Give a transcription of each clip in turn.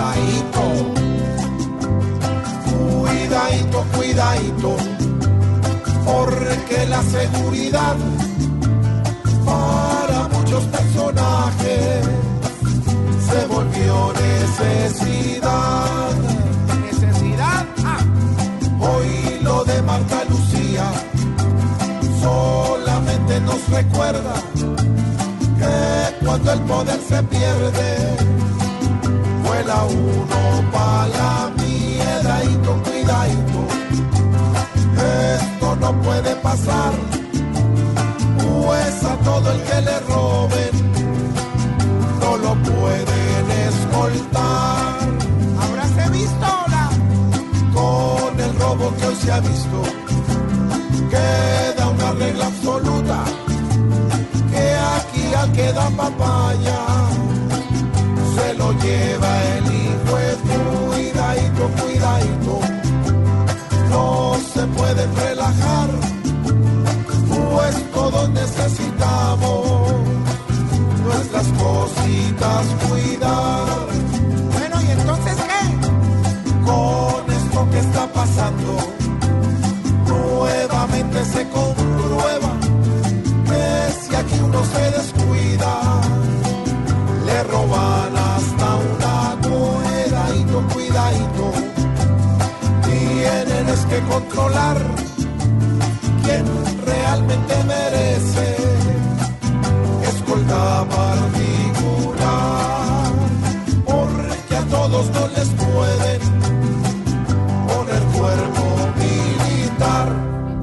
Cuidadito, cuidadito, cuidadito, porque la seguridad para muchos personajes se volvió necesidad. Necesidad. Ah, Hoy lo de Marta Lucía solamente nos recuerda que cuando el poder se pierde, uno para la mierda y con cuidadito. Esto no puede pasar, pues a todo el que le roben no lo pueden escoltar. habráse visto la. con el robo que hoy se ha visto. Queda una regla absoluta, que aquí al que da papaya, No se pueden relajar, pues todos necesitamos nuestras cositas cuidar. Bueno, ¿y entonces qué? Con esto que está pasando, nuevamente se comprueba que si aquí uno se descuida, Controlar quién realmente merece. Escolta particular,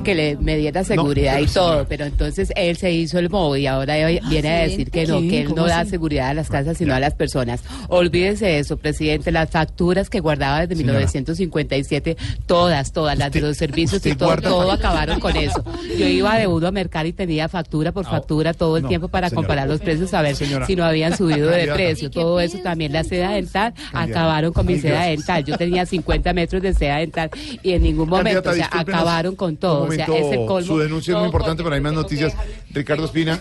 que le me diera seguridad y todo, pero entonces él se hizo el bobo y ahora viene a decir que no, que él no da seguridad a las casas sino a las personas. Olvídese de eso, presidente, las facturas que guardaba desde 1957, todas, todas, las de los servicios y todo, todo acabaron con eso. Yo iba de uno a mercar y tenía factura por factura todo el tiempo para comparar los precios, a ver si no habían subido de precio. Todo eso también, la seda dental, acabaron con mi seda dental. Yo tenía 50 metros de seda dental y en ningún momento, o sea, acabaron con todo. Un O sea, momento, es el colmo. su denuncia es muy importante, pero hay más noticias. Ricardo Espina,